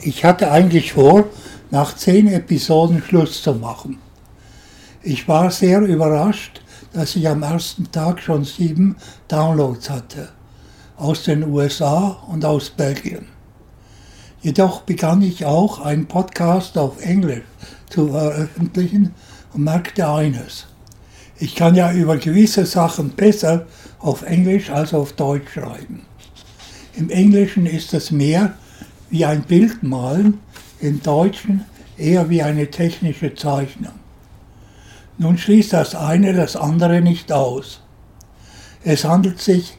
Ich hatte eigentlich vor, nach zehn Episoden Schluss zu machen. Ich war sehr überrascht, dass ich am ersten Tag schon sieben Downloads hatte, aus den USA und aus Belgien. Jedoch begann ich auch einen Podcast auf Englisch zu veröffentlichen und merkte eines. Ich kann ja über gewisse Sachen besser auf Englisch als auf Deutsch schreiben. Im Englischen ist es mehr wie ein Bild malen, im Deutschen eher wie eine technische Zeichnung. Nun schließt das eine das andere nicht aus. Es handelt sich,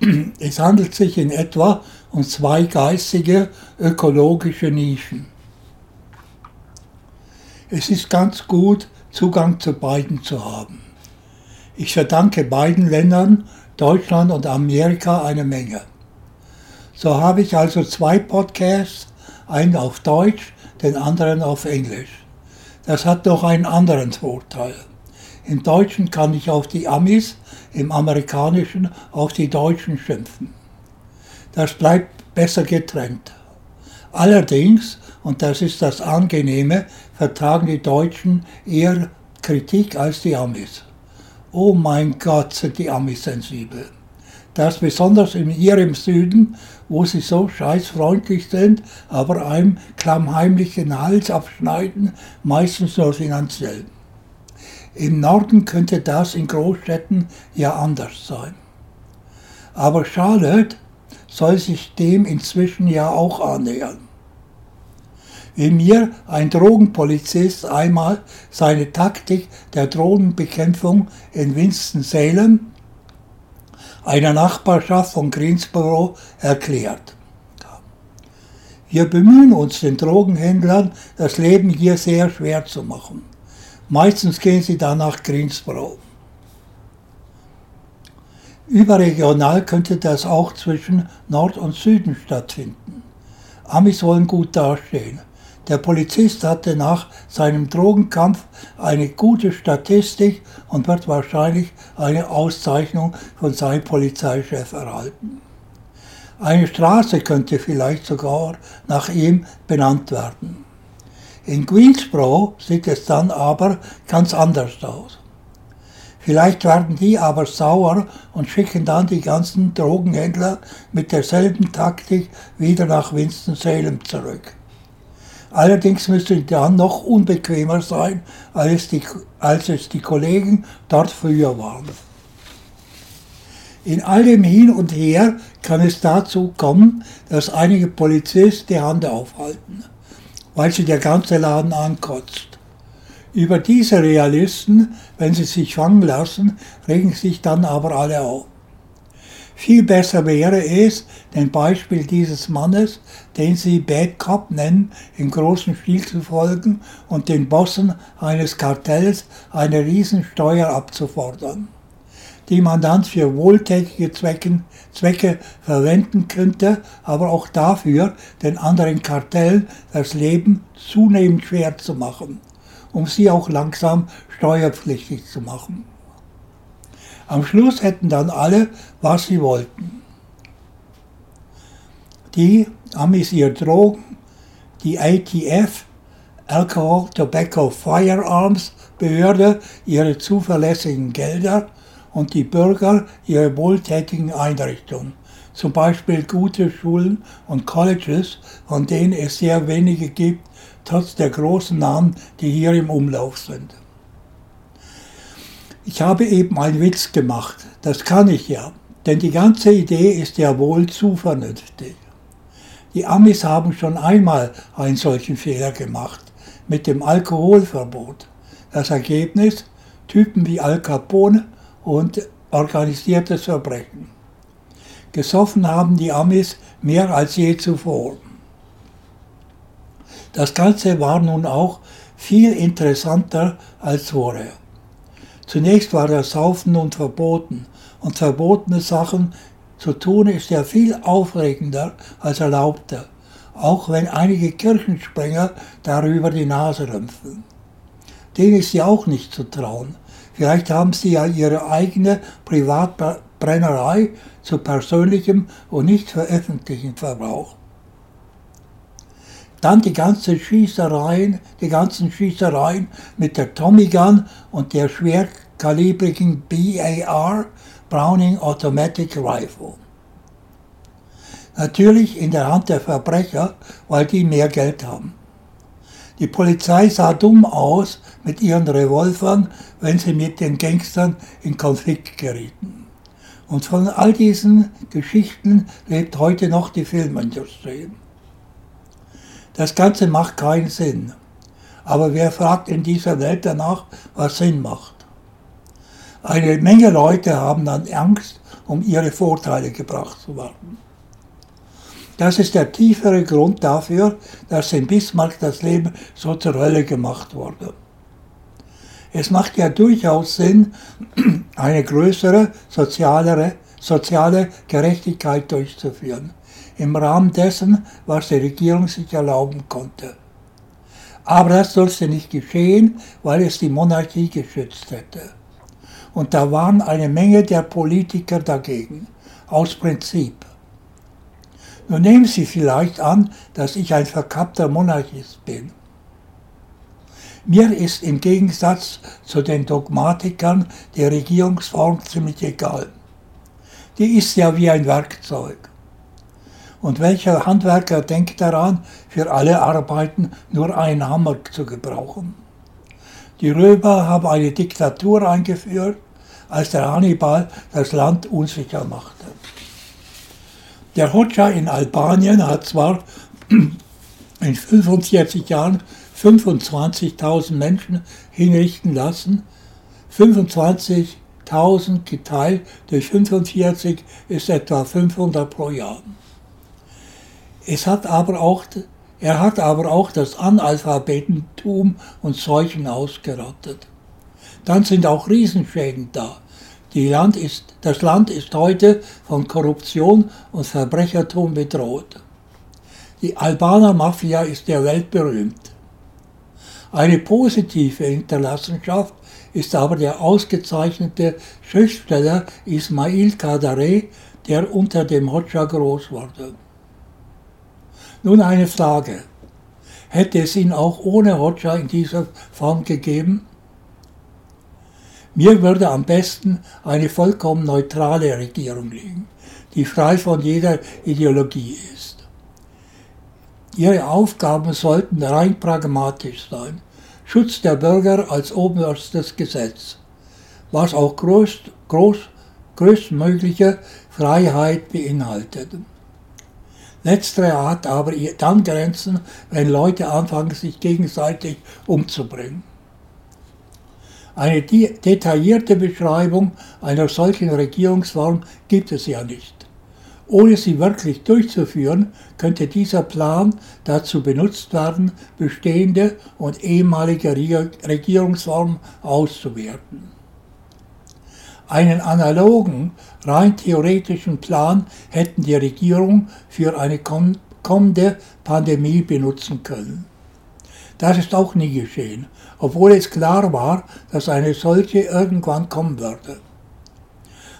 es handelt sich in etwa um zwei geistige ökologische Nischen. Es ist ganz gut, Zugang zu beiden zu haben. Ich verdanke beiden Ländern, Deutschland und Amerika, eine Menge. So habe ich also zwei Podcasts, einen auf Deutsch, den anderen auf Englisch. Das hat doch einen anderen Vorteil. Im Deutschen kann ich auf die Amis, im Amerikanischen auf die Deutschen schimpfen. Das bleibt besser getrennt. Allerdings, und das ist das Angenehme, vertragen die Deutschen eher Kritik als die Amis. Oh mein Gott, sind die Amis sensibel. Das besonders in ihrem Süden, wo sie so scheißfreundlich sind, aber einem klammheimlich den Hals abschneiden, meistens nur finanziell. Im Norden könnte das in Großstädten ja anders sein. Aber Charlotte soll sich dem inzwischen ja auch annähern. Wie mir ein Drogenpolizist einmal seine Taktik der Drogenbekämpfung in Winston-Salem einer Nachbarschaft von Greensboro erklärt. Wir bemühen uns, den Drogenhändlern das Leben hier sehr schwer zu machen. Meistens gehen sie dann nach Greensboro. Überregional könnte das auch zwischen Nord und Süden stattfinden. Amis wollen gut dastehen. Der Polizist hatte nach seinem Drogenkampf eine gute Statistik und wird wahrscheinlich eine Auszeichnung von seinem Polizeichef erhalten. Eine Straße könnte vielleicht sogar nach ihm benannt werden. In Greensboro sieht es dann aber ganz anders aus. Vielleicht werden die aber sauer und schicken dann die ganzen Drogenhändler mit derselben Taktik wieder nach Winston-Salem zurück. Allerdings müsste es dann noch unbequemer sein, als, die, als es die Kollegen dort früher waren. In all dem Hin und Her kann es dazu kommen, dass einige Polizisten die Hand aufhalten, weil sie der ganze Laden ankotzt. Über diese Realisten, wenn sie sich fangen lassen, regen sich dann aber alle auf. Viel besser wäre es, dem Beispiel dieses Mannes, den sie Bad Cop nennen, im großen Stil zu folgen und den Bossen eines Kartells eine Riesensteuer abzufordern, die man dann für wohltätige Zwecken, Zwecke verwenden könnte, aber auch dafür, den anderen Kartellen das Leben zunehmend schwer zu machen, um sie auch langsam steuerpflichtig zu machen. Am Schluss hätten dann alle, was sie wollten. Die Amis ihr Drogen, die ATF, Alcohol, Tobacco, Firearms Behörde ihre zuverlässigen Gelder und die Bürger ihre wohltätigen Einrichtungen, zum Beispiel gute Schulen und Colleges, von denen es sehr wenige gibt, trotz der großen Namen, die hier im Umlauf sind. Ich habe eben einen Witz gemacht. Das kann ich ja. Denn die ganze Idee ist ja wohl zu vernünftig. Die Amis haben schon einmal einen solchen Fehler gemacht mit dem Alkoholverbot. Das Ergebnis? Typen wie Al Capone und organisiertes Verbrechen. Gesoffen haben die Amis mehr als je zuvor. Das Ganze war nun auch viel interessanter als vorher. Zunächst war das Saufen nun verboten und verbotene Sachen zu tun ist ja viel aufregender als erlaubte, auch wenn einige Kirchensprenger darüber die Nase rümpfen. Denen ist ja auch nicht zu trauen. Vielleicht haben sie ja ihre eigene Privatbrennerei zu persönlichem und nicht für öffentlichen Verbrauch. Dann die ganzen Schießereien, die ganzen Schießereien mit der Tommy Gun und der schwerkalibrigen BAR, Browning Automatic Rifle. Natürlich in der Hand der Verbrecher, weil die mehr Geld haben. Die Polizei sah dumm aus mit ihren Revolvern, wenn sie mit den Gangstern in Konflikt gerieten. Und von all diesen Geschichten lebt heute noch die Filmindustrie. Das Ganze macht keinen Sinn. Aber wer fragt in dieser Welt danach, was Sinn macht? Eine Menge Leute haben dann Angst, um ihre Vorteile gebracht zu werden. Das ist der tiefere Grund dafür, dass in Bismarck das Leben so zur Hölle gemacht wurde. Es macht ja durchaus Sinn, eine größere sozialere, soziale Gerechtigkeit durchzuführen, im Rahmen dessen, was die Regierung sich erlauben konnte. Aber das sollte nicht geschehen, weil es die Monarchie geschützt hätte. Und da waren eine Menge der Politiker dagegen, aus Prinzip. Nun nehmen Sie vielleicht an, dass ich ein verkappter Monarchist bin. Mir ist im Gegensatz zu den Dogmatikern die Regierungsform ziemlich egal. Die ist ja wie ein Werkzeug. Und welcher Handwerker denkt daran, für alle Arbeiten nur einen Hammer zu gebrauchen? Die Römer haben eine Diktatur eingeführt, als der Hannibal das Land unsicher machte. Der Hoxha in Albanien hat zwar in 45 Jahren 25.000 Menschen hinrichten lassen. 25.000 geteilt durch 45 ist etwa 500 pro Jahr. Es hat aber auch, er hat aber auch das Analphabetentum und Seuchen ausgerottet. Dann sind auch Riesenschäden da. Land ist, das Land ist heute von Korruption und Verbrechertum bedroht. Die Albaner Mafia ist der Welt berühmt. Eine positive Hinterlassenschaft ist aber der ausgezeichnete Schriftsteller Ismail Kadare, der unter dem Hoxha groß wurde. Nun eine Frage. Hätte es ihn auch ohne Hoxha in dieser Form gegeben? Mir würde am besten eine vollkommen neutrale Regierung liegen, die frei von jeder Ideologie ist. Ihre Aufgaben sollten rein pragmatisch sein. Schutz der Bürger als oberstes Gesetz, was auch groß, groß, größtmögliche Freiheit beinhaltet. Letztere hat aber dann Grenzen, wenn Leute anfangen, sich gegenseitig umzubringen. Eine detaillierte Beschreibung einer solchen Regierungsform gibt es ja nicht. Ohne sie wirklich durchzuführen, könnte dieser Plan dazu benutzt werden, bestehende und ehemalige Regierungsformen auszuwerten. Einen analogen, rein theoretischen Plan hätten die Regierung für eine kommende Pandemie benutzen können. Das ist auch nie geschehen, obwohl es klar war, dass eine solche irgendwann kommen würde.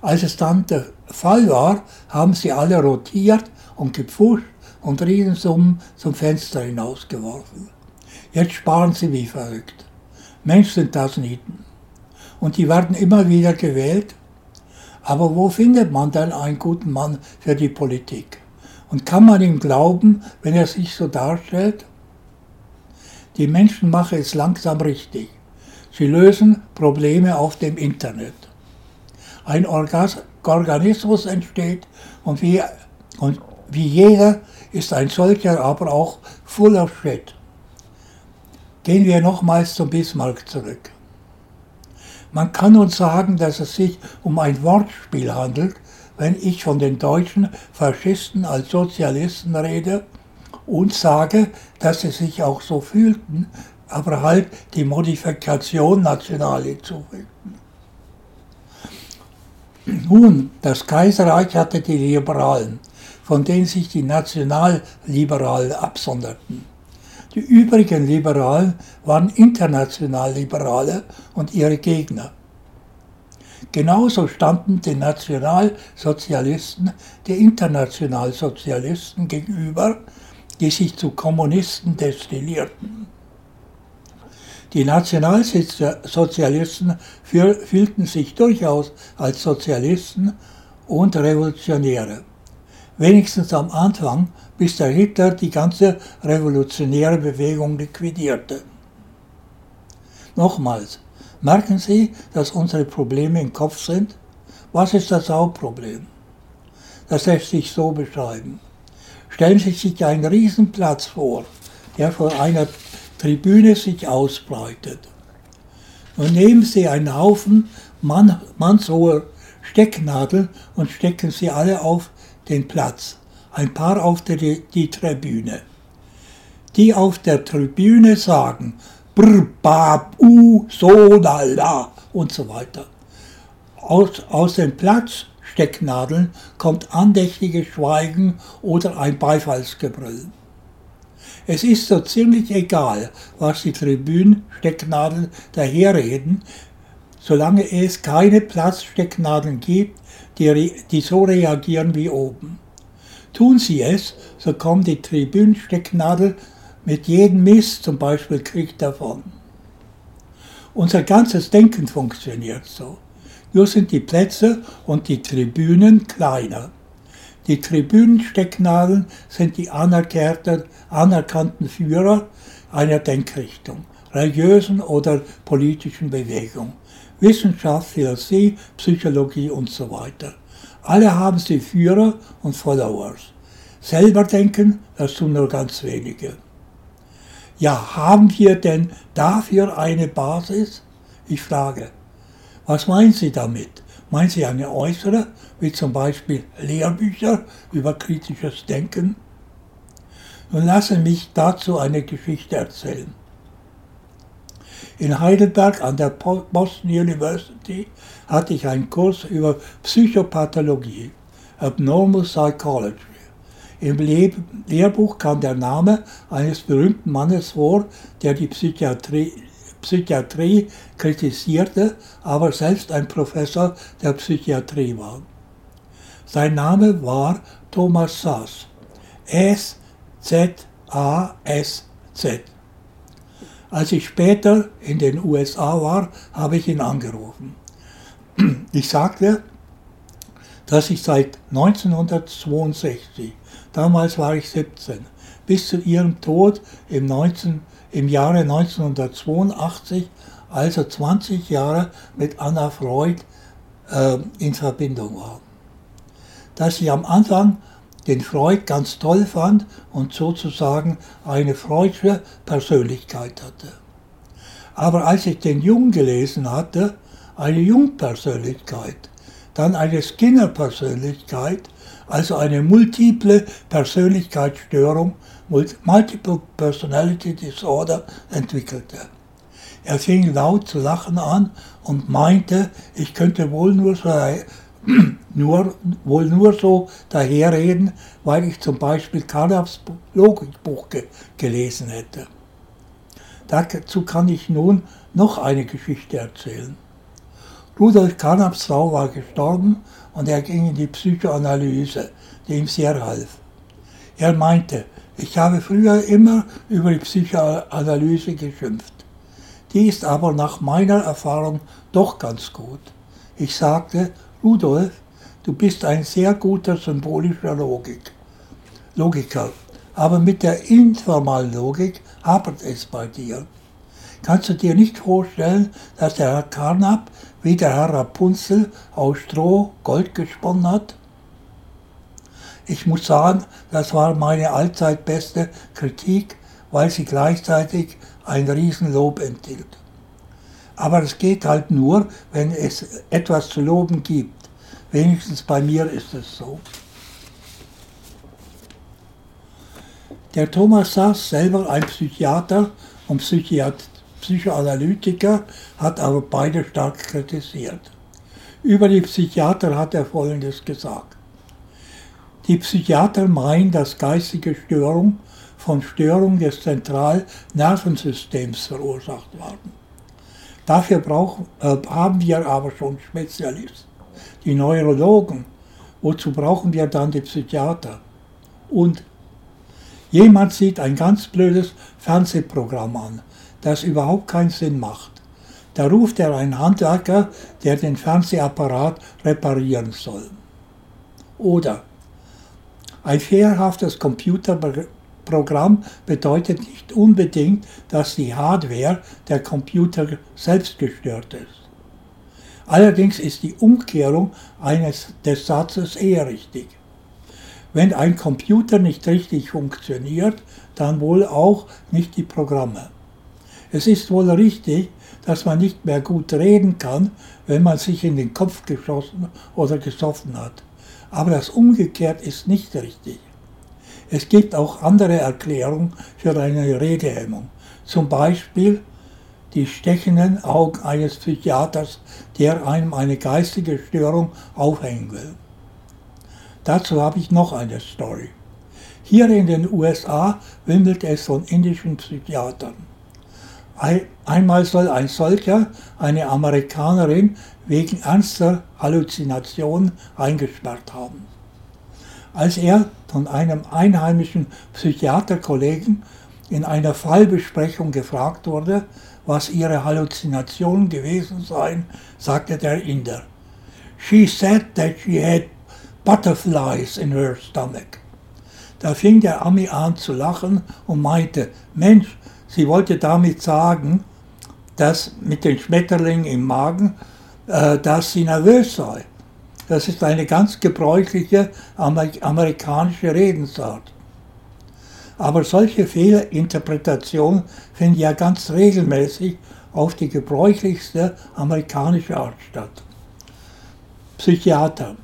Als es dann der Fall war, haben sie alle rotiert und gepfuscht und Riesensummen zum Fenster hinausgeworfen. Jetzt sparen sie wie verrückt. Mensch sind das Nieten. Und die werden immer wieder gewählt. Aber wo findet man dann einen guten Mann für die Politik? Und kann man ihm glauben, wenn er sich so darstellt? Die Menschen machen es langsam richtig. Sie lösen Probleme auf dem Internet ein Organismus entsteht und wie, und wie jeder ist ein solcher aber auch full of shit. Gehen wir nochmals zum Bismarck zurück. Man kann nun sagen, dass es sich um ein Wortspiel handelt, wenn ich von den deutschen Faschisten als Sozialisten rede und sage, dass sie sich auch so fühlten, aber halt die Modifikation national hinzufügten. Nun, das Kaiserreich hatte die Liberalen, von denen sich die Nationalliberalen absonderten. Die übrigen Liberalen waren Internationalliberale und ihre Gegner. Genauso standen die Nationalsozialisten die Internationalsozialisten gegenüber, die sich zu Kommunisten destillierten. Die Nationalsozialisten fühlten sich durchaus als Sozialisten und Revolutionäre. Wenigstens am Anfang, bis der Hitler die ganze revolutionäre Bewegung liquidierte. Nochmals, merken Sie, dass unsere Probleme im Kopf sind? Was ist das Hauptproblem? Das lässt sich so beschreiben. Stellen Sie sich einen Riesenplatz vor, der vor einer Tribüne sich ausbreitet. Nun nehmen Sie einen Haufen Mann, mannshoher Stecknadeln und stecken sie alle auf den Platz, ein paar auf die, die Tribüne. Die auf der Tribüne sagen, brr, bab, u, so, da, la und so weiter. Aus, aus dem Platz Stecknadeln kommt andächtiges Schweigen oder ein Beifallsgebrüll. Es ist so ziemlich egal, was die Tribünen-Stecknadeln daherreden, solange es keine Platzstecknadeln gibt, die, die so reagieren wie oben. Tun sie es, so kommt die Tribünenstecknadel mit jedem Mist, zum Beispiel Krieg davon. Unser ganzes Denken funktioniert so. Nur sind die Plätze und die Tribünen kleiner. Die Tribünenstecknadeln sind die anerkannten Führer einer Denkrichtung, religiösen oder politischen Bewegung. Wissenschaft, Philosophie, Psychologie und so weiter. Alle haben sie Führer und Followers. Selber denken, das tun nur ganz wenige. Ja, haben wir denn dafür eine Basis? Ich frage. Was meinen Sie damit? Meinen Sie eine äußere, wie zum Beispiel Lehrbücher über kritisches Denken? Nun lassen mich dazu eine Geschichte erzählen. In Heidelberg an der Boston University hatte ich einen Kurs über Psychopathologie, Abnormal Psychology. Im Lehrbuch kam der Name eines berühmten Mannes vor, der die Psychiatrie, Psychiatrie kritisierte, aber selbst ein Professor der Psychiatrie war. Sein Name war Thomas Sass. S-Z-A-S-Z. Als ich später in den USA war, habe ich ihn angerufen. Ich sagte, dass ich seit 1962, damals war ich 17, bis zu ihrem Tod im, 19, im Jahre 1982, also 20 Jahre mit Anna Freud äh, in Verbindung war. Dass ich am Anfang den Freud ganz toll fand und sozusagen eine freudische Persönlichkeit hatte. Aber als ich den Jung gelesen hatte, eine Jungpersönlichkeit, dann eine Skinner-Persönlichkeit, also eine multiple Persönlichkeitsstörung, Multiple Personality Disorder entwickelte. Er fing laut zu lachen an und meinte, ich könnte wohl nur so nur, wohl nur so daherreden, weil ich zum Beispiel Carnavs Logikbuch ge gelesen hätte. Dazu kann ich nun noch eine Geschichte erzählen. Rudolf Carnavs Frau war gestorben und er ging in die Psychoanalyse, die ihm sehr half. Er meinte, ich habe früher immer über die Psychoanalyse geschimpft. Die ist aber nach meiner Erfahrung doch ganz gut. Ich sagte, Rudolf, du bist ein sehr guter symbolischer Logik, Logiker, aber mit der informalen Logik hapert es bei dir. Kannst du dir nicht vorstellen, dass der Herr Carnap wie der Herr Rapunzel aus Stroh Gold gesponnen hat? Ich muss sagen, das war meine allzeit beste Kritik, weil sie gleichzeitig ein Riesenlob enthielt. Aber es geht halt nur, wenn es etwas zu loben gibt. Wenigstens bei mir ist es so. Der Thomas Sass, selber ein Psychiater und Psychiat Psychoanalytiker, hat aber beide stark kritisiert. Über die Psychiater hat er Folgendes gesagt. Die Psychiater meinen, dass geistige Störung von Störung des Zentralnervensystems verursacht werden. Dafür brauchen, äh, haben wir aber schon Spezialisten, die Neurologen. Wozu brauchen wir dann die Psychiater? Und Jemand sieht ein ganz blödes Fernsehprogramm an, das überhaupt keinen Sinn macht. Da ruft er einen Handwerker, der den Fernsehapparat reparieren soll. Oder ein fehlerhaftes Computerprogramm bedeutet nicht unbedingt, dass die Hardware der Computer selbst gestört ist. Allerdings ist die Umkehrung eines des Satzes eher richtig. Wenn ein Computer nicht richtig funktioniert, dann wohl auch nicht die Programme. Es ist wohl richtig, dass man nicht mehr gut reden kann, wenn man sich in den Kopf geschossen oder gesoffen hat. Aber das umgekehrt ist nicht richtig. Es gibt auch andere Erklärungen für eine Redehemmung. Zum Beispiel die stechenden Augen eines Psychiaters, der einem eine geistige Störung aufhängen will. Dazu habe ich noch eine Story. Hier in den USA wimmelt es von indischen Psychiatern. Einmal soll ein solcher eine Amerikanerin wegen ernster Halluzinationen eingesperrt haben. Als er von einem einheimischen Psychiaterkollegen in einer Fallbesprechung gefragt wurde, was ihre Halluzinationen gewesen seien, sagte der Inder. She said that she had butterflies in her stomach. Da fing der Ami an zu lachen und meinte, Mensch, sie wollte damit sagen, dass mit den Schmetterlingen im Magen, äh, dass sie nervös sei. Das ist eine ganz gebräuchliche amerikanische Redensart. Aber solche Fehlinterpretationen finden ja ganz regelmäßig auf die gebräuchlichste amerikanische Art statt. Psychiater.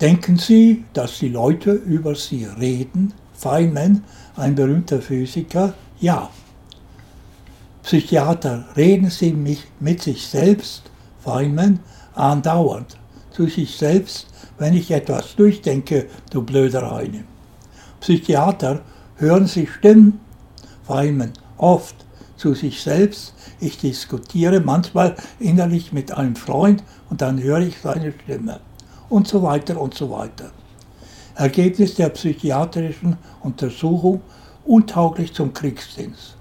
Denken Sie, dass die Leute über Sie reden? Feynman, ein berühmter Physiker, ja. Psychiater, reden Sie mich mit sich selbst? Feynman, andauernd. Zu sich selbst, wenn ich etwas durchdenke, du blöder Heine. Psychiater, hören Sie Stimmen? Feynman, oft. Zu sich selbst, ich diskutiere manchmal innerlich mit einem Freund und dann höre ich seine Stimme und so weiter und so weiter. Ergebnis der psychiatrischen Untersuchung untauglich zum Kriegsdienst.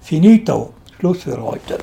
Finito, Schluss für heute.